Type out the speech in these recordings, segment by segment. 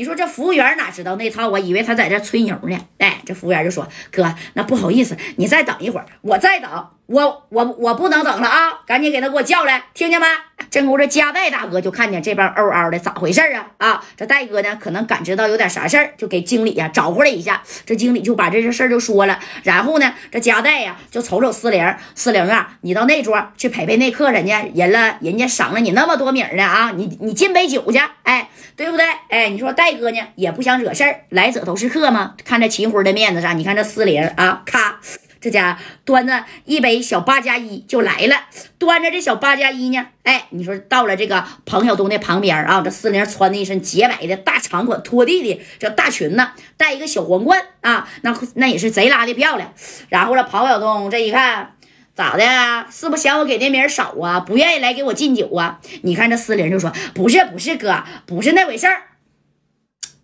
你说这服务员哪知道那套啊？以为他在这吹牛呢。哎，这服务员就说：“哥，那不好意思，你再等一会儿，我再等。我我我不能等了啊！赶紧给他给我叫来，听见没？”这屋这加代大哥就看见这帮嗷嗷的，咋回事啊？啊，这戴哥呢，可能感知到有点啥事儿，就给经理呀招呼了一下。这经理就把这事儿就说了。然后呢，这加代呀就瞅瞅四零，四零啊，你到那桌去陪陪那客人家，人了，人家赏了你那么多米呢啊，你你敬杯酒去，哎。对不对？哎，你说戴哥呢，也不想惹事儿，来者都是客嘛。看这秦辉的面子上，你看这四零啊，咔，这家端着一杯小八加一就来了。端着这小八加一呢，哎，你说到了这个彭晓东的旁边啊，这四零穿的一身洁白的大长款拖地的这大裙子，戴一个小皇冠啊，那那也是贼拉的漂亮。然后呢，彭晓东这一看。咋的？是不嫌我给那名少啊？不愿意来给我敬酒啊？你看这思玲就说不是不是哥，不是那回事儿，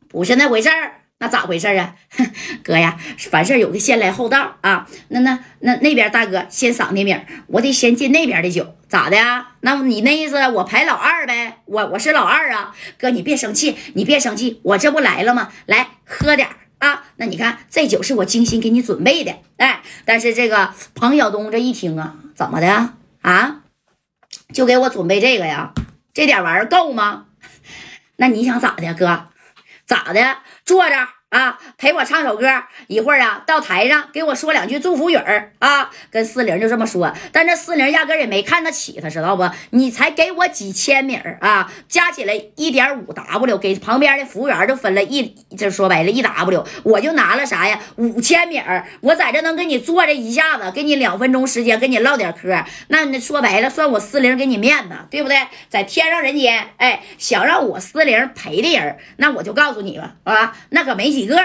不是那回事儿，那咋回事啊？哥呀，凡事有个先来后到啊。那那那那边大哥先赏的名，我得先进那边的酒，咋的呀？那你那意思我排老二呗？我我是老二啊，哥你别生气，你别生气，我这不来了吗？来喝点。啊，那你看这酒是我精心给你准备的，哎，但是这个彭晓东这一听啊，怎么的啊，就给我准备这个呀？这点玩意儿够吗？那你想咋的，哥？咋的？坐着。啊，陪我唱首歌，一会儿啊，到台上给我说两句祝福语儿啊，跟四零就这么说。但这四零压根也没看得起他，知道不？你才给我几千米儿啊，加起来一点五 W，给旁边的服务员就分了一，就说白了，一 W，我就拿了啥呀？五千米儿，我在这能给你坐这一下子，给你两分钟时间，跟你唠点嗑，那那说白了，算我四零给你面子，对不对？在天上人间，哎，想让我四零陪的人，那我就告诉你吧，啊，那可没。几个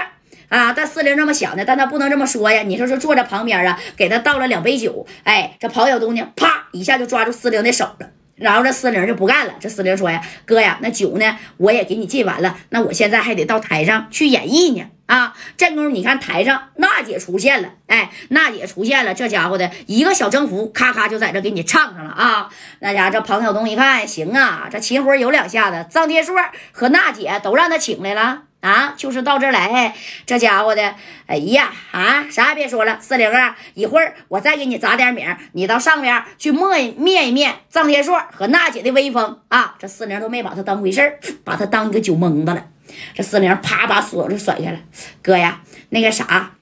啊？但四零这么想的，但他不能这么说呀。你说说，坐在旁边啊，给他倒了两杯酒。哎，这庞晓东呢，啪一下就抓住四零的手了。然后这四零就不干了。这四零说呀：“哥呀，那酒呢，我也给你敬完了。那我现在还得到台上去演绎呢。啊，这功夫你看台上娜姐出现了。哎，娜姐出现了，这家伙的一个小征服，咔咔就在这给你唱上了啊。那家这庞晓东一看，行啊，这秦辉有两下子，张天硕和娜姐都让他请来了。”啊，就是到这儿来，这家伙的，哎呀，啊，啥也别说了，四零啊，一会儿我再给你砸点米，你到上边去灭灭一灭臧天硕和娜姐的威风啊！这四零都没把他当回事，把他当一个酒蒙子了。这四零啪把锁就甩下来，哥呀，那个啥。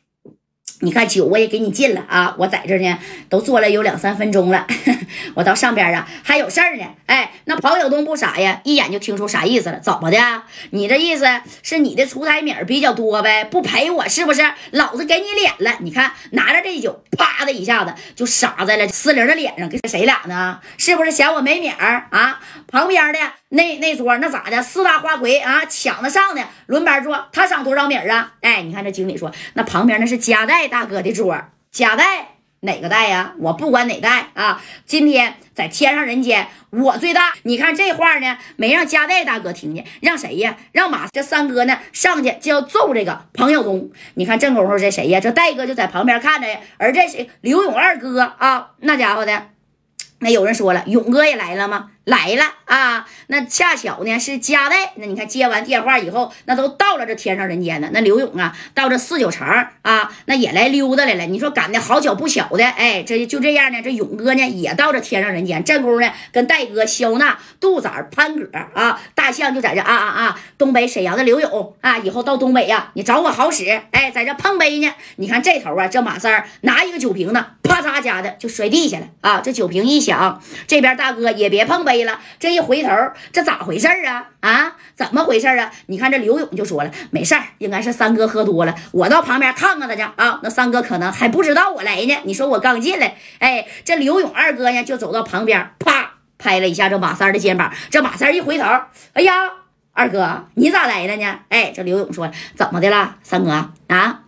你看酒我也给你进了啊！我在这呢，都坐了有两三分钟了。我到上边啊，还有事儿呢。哎，那庞晓东不傻呀，一眼就听出啥意思了。怎么的？你这意思是你的出台名比较多呗？不陪我是不是？老子给你脸了！你看，拿着这酒，啪的一下子就洒在了四玲的脸上。跟谁俩呢？是不是嫌我没名儿啊？旁边的那那桌那咋的？四大花魁啊，抢得上的轮班坐，他赏多少米啊？哎，你看这经理说，那旁边那是夹带。大哥的桌，夹带哪个带呀？我不管哪带啊！今天在天上人间，我最大。你看这话呢，没让夹带大哥听见，让谁呀？让马这三哥呢上去就要揍这个彭晓东。你看这功夫这谁呀？这戴哥就在旁边看着呀。而这谁刘勇二哥啊，那家伙的。那有人说了，勇哥也来了吗？来了啊！那恰巧呢是加代。那你看接完电话以后，那都到了这天上人间了。那刘勇啊，到这四九城啊，那也来溜达来了。你说赶的好巧不巧的，哎，这就这样呢。这勇哥呢也到这天上人间，正宫呢跟戴哥、肖娜、杜仔、潘哥啊，大象就在这啊啊啊！东北沈阳的刘勇啊，以后到东北呀，你找我好使。哎，在这碰杯呢。你看这头啊，这马三拿一个酒瓶子，啪嚓家的就摔地下了啊！这酒瓶一响，这边大哥也别碰杯。对了，这一回头，这咋回事啊？啊，怎么回事啊？你看这刘勇就说了，没事儿，应该是三哥喝多了，我到旁边看看他去啊。那三哥可能还不知道我来呢。你说我刚进来，哎，这刘勇二哥呢就走到旁边，啪拍了一下这马三的肩膀。这马三一回头，哎呀，二哥你咋来了呢？哎，这刘勇说怎么的了，三哥啊？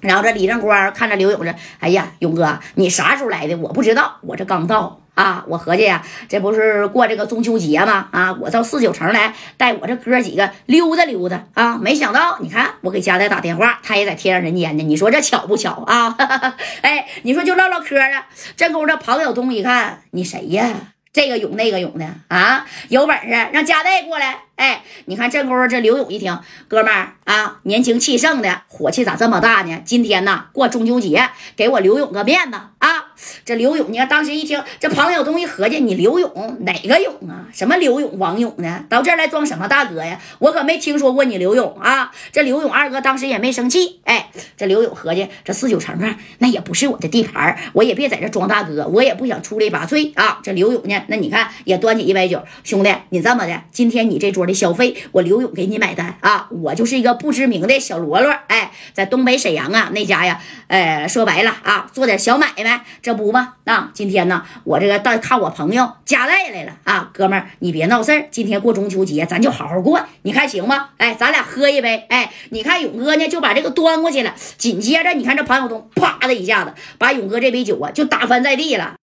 然后这李正光看着刘勇说，哎呀，勇哥你啥时候来的？我不知道，我这刚到。啊，我合计呀，这不是过这个中秋节吗？啊，我到四九城来带我这哥几个溜达溜达啊！没想到，你看我给家代打电话，他也在天上人间呢。你说这巧不巧啊？哎，你说就唠唠嗑啊。这功夫，庞晓东一看，你谁呀？这个勇那个勇的啊，有本事让家代过来。哎，你看这功夫，这刘勇一听，哥们儿啊，年轻气盛的，火气咋这么大呢？今天呢过中秋节，给我刘勇个面子啊！这刘勇，你看当时一听，这庞晓东一合计，你刘勇哪个勇啊？什么刘勇、王勇呢？到这儿来装什么大哥呀？我可没听说过你刘勇啊！这刘勇二哥当时也没生气，哎，这刘勇合计，这四九城啊，那也不是我的地盘，我也别在这装大哥，我也不想出类拔萃啊！这刘勇呢，那你看也端起一杯酒，兄弟，你这么的，今天你这桌的消费，我刘勇给你买单啊！我就是一个不知名的小喽啰，哎，在东北沈阳啊那家呀，呃，说白了啊，做点小买卖，这不嘛，那，今天呢，我这个到看我朋友家带来了啊，哥们儿，你别闹事儿，今天过中秋节，咱就好好过，你看行吗？哎，咱俩喝一杯，哎，你看勇哥呢就把这个端过去了，紧接着你看这庞晓东啪的一下子把勇哥这杯酒啊就打翻在地了。